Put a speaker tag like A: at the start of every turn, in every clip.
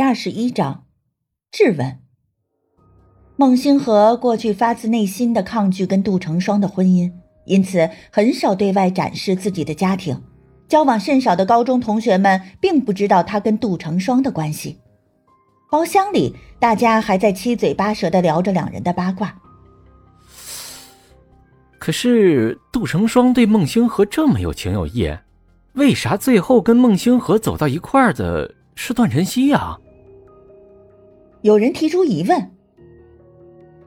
A: 第二十一章，质问。孟星河过去发自内心的抗拒跟杜成双的婚姻，因此很少对外展示自己的家庭。交往甚少的高中同学们并不知道他跟杜成双的关系。包厢里，大家还在七嘴八舌的聊着两人的八卦。
B: 可是杜成双对孟星河这么有情有义，为啥最后跟孟星河走到一块儿的是段晨曦呀？
A: 有人提出疑问。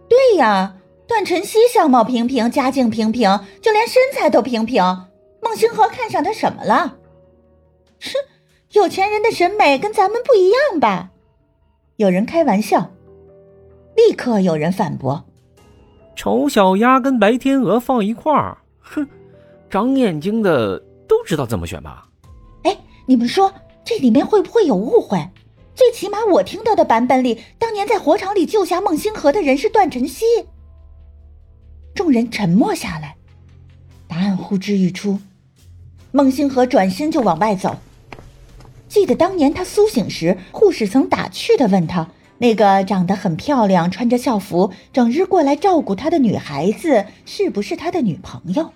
A: 对呀，段晨曦相貌平平，家境平平，就连身材都平平。孟星河看上他什么了？哼，有钱人的审美跟咱们不一样吧？有人开玩笑。立刻有人反驳：“
B: 丑小鸭跟白天鹅放一块儿，哼，长眼睛的都知道怎么选吧？”
A: 哎，你们说这里面会不会有误会？最起码我听到的版本里，当年在火场里救下孟星河的人是段晨曦。众人沉默下来，答案呼之欲出。孟星河转身就往外走。记得当年他苏醒时，护士曾打趣的问他：“那个长得很漂亮、穿着校服、整日过来照顾他的女孩子，是不是他的女朋友？”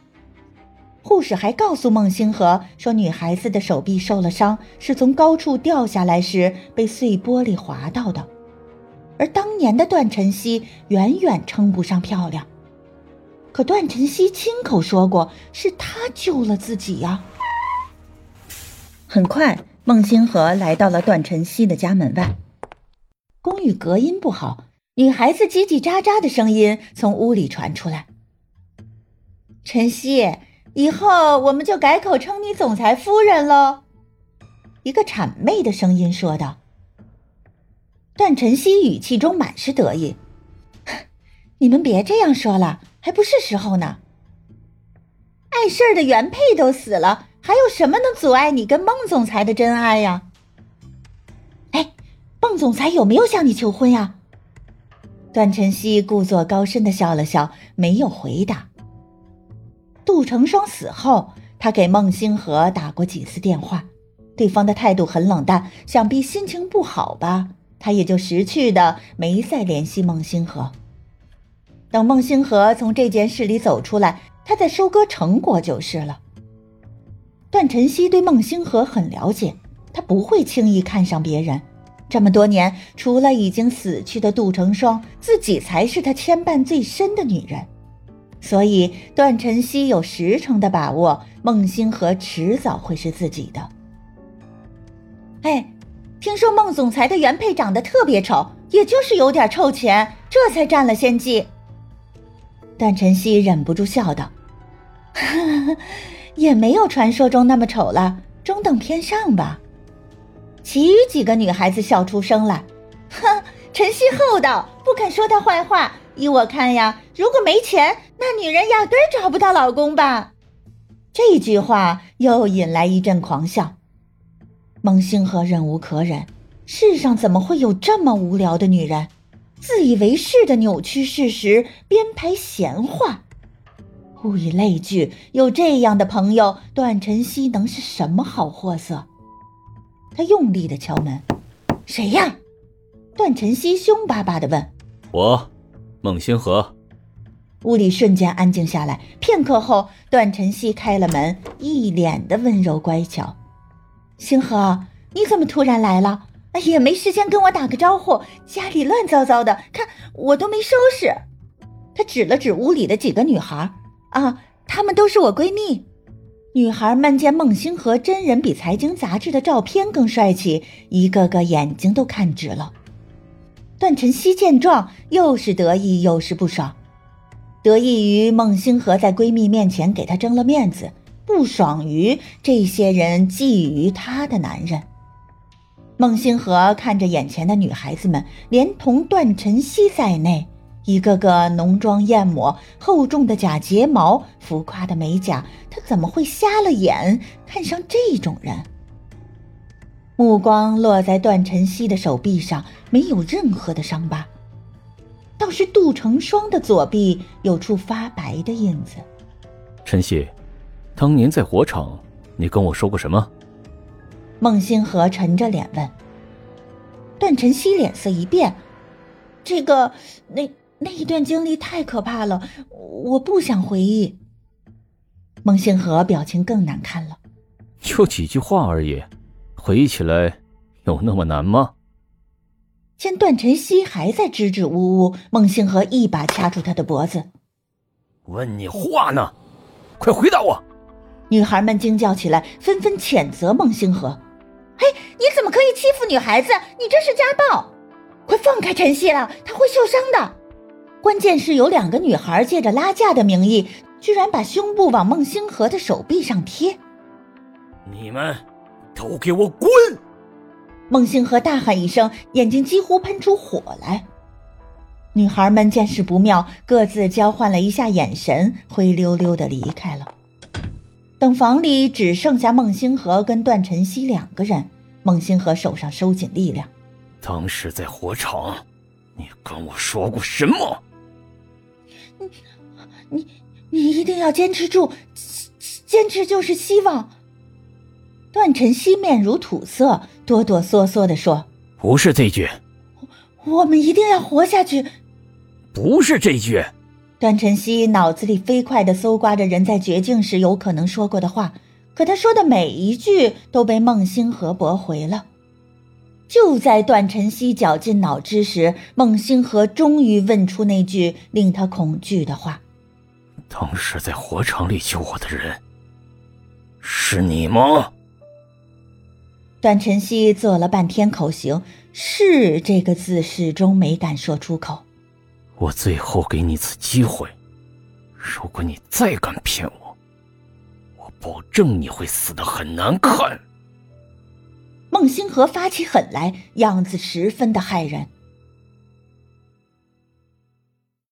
A: 护士还告诉孟星河说：“女孩子的手臂受了伤，是从高处掉下来时被碎玻璃划到的。而当年的段晨曦远远称不上漂亮，可段晨曦亲口说过是他救了自己呀。”很快，孟星河来到了段晨曦的家门外。公寓隔音不好，女孩子叽叽喳喳的声音从屋里传出来。晨曦。以后我们就改口称你总裁夫人喽。”一个谄媚的声音说道。段晨曦语气中满是得意：“ 你们别这样说了，还不是时候呢。碍事儿的原配都死了，还有什么能阻碍你跟孟总裁的真爱呀？”哎，孟总裁有没有向你求婚呀？段晨曦故作高深的笑了笑，没有回答。杜成双死后，他给孟星河打过几次电话，对方的态度很冷淡，想必心情不好吧。他也就识趣的没再联系孟星河。等孟星河从这件事里走出来，他再收割成果就是了。段晨曦对孟星河很了解，他不会轻易看上别人。这么多年，除了已经死去的杜成双，自己才是他牵绊最深的女人。所以，段晨曦有十成的把握，孟星河迟早会是自己的。哎，听说孟总裁的原配长得特别丑，也就是有点臭钱，这才占了先机。段晨曦忍不住笑道：“ 也没有传说中那么丑了，中等偏上吧。”其余几个女孩子笑出声来：“哼，晨曦厚道，不肯说他坏话。”依我看呀，如果没钱，那女人压根儿找不到老公吧？这句话又引来一阵狂笑。孟星河忍无可忍，世上怎么会有这么无聊的女人？自以为是的扭曲事实，编排闲话，物以类聚，有这样的朋友，段晨曦能是什么好货色？他用力的敲门：“谁呀？”段晨曦凶巴巴的问：“
B: 我。”孟星河，
A: 屋里瞬间安静下来。片刻后，段晨曦开了门，一脸的温柔乖巧。星河，你怎么突然来了？也没时间跟我打个招呼。家里乱糟糟的，看我都没收拾。他指了指屋里的几个女孩，啊，她们都是我闺蜜。女孩们见孟星河真人比财经杂志的照片更帅气，一个个眼睛都看直了。段晨曦见状，又是得意又是不爽，得意于孟星河在闺蜜面前给她争了面子，不爽于这些人觊觎她的男人。孟星河看着眼前的女孩子们，连同段晨曦在内，一个个浓妆艳抹、厚重的假睫毛、浮夸的美甲，他怎么会瞎了眼看上这种人？目光落在段晨曦的手臂上，没有任何的伤疤，倒是杜成双的左臂有处发白的印子。
B: 晨曦，当年在火场，你跟我说过什么？
A: 孟星河沉着脸问。段晨曦脸色一变，这个那那一段经历太可怕了，我不想回忆。孟星河表情更难看了，
B: 就几句话而已，回忆起来有那么难吗？
A: 见段晨曦还在支支吾吾，孟星河一把掐住他的脖子：“
B: 问你话呢，快回答我！”
A: 女孩们惊叫起来，纷纷谴责孟星河。嘿，你怎么可以欺负女孩子？你这是家暴！快放开晨曦了，她会受伤的。关键是有两个女孩借着拉架的名义，居然把胸部往孟星河的手臂上贴。
B: 你们都给我滚！
A: 孟星河大喊一声，眼睛几乎喷出火来。女孩们见势不妙，各自交换了一下眼神，灰溜溜的离开了。等房里只剩下孟星河跟段晨曦两个人，孟星河手上收紧力量。
B: 当时在火场，你跟我说过什么？
A: 你、你、你一定要坚持住，坚持就是希望。段晨曦面如土色，哆哆嗦嗦的说：“
B: 不是这句，
A: 我们一定要活下去。”
B: 不是这句。
A: 段晨曦脑子里飞快的搜刮着人在绝境时有可能说过的话，可他说的每一句都被孟星河驳回了。就在段晨曦绞尽脑汁时，孟星河终于问出那句令他恐惧的话：“
B: 当时在火场里救我的人，是你吗？”
A: 段晨曦做了半天口型，“是”这个字始终没敢说出口。
B: 我最后给你一次机会，如果你再敢骗我，我保证你会死的很难看。
A: 孟星河发起狠来，样子十分的骇人。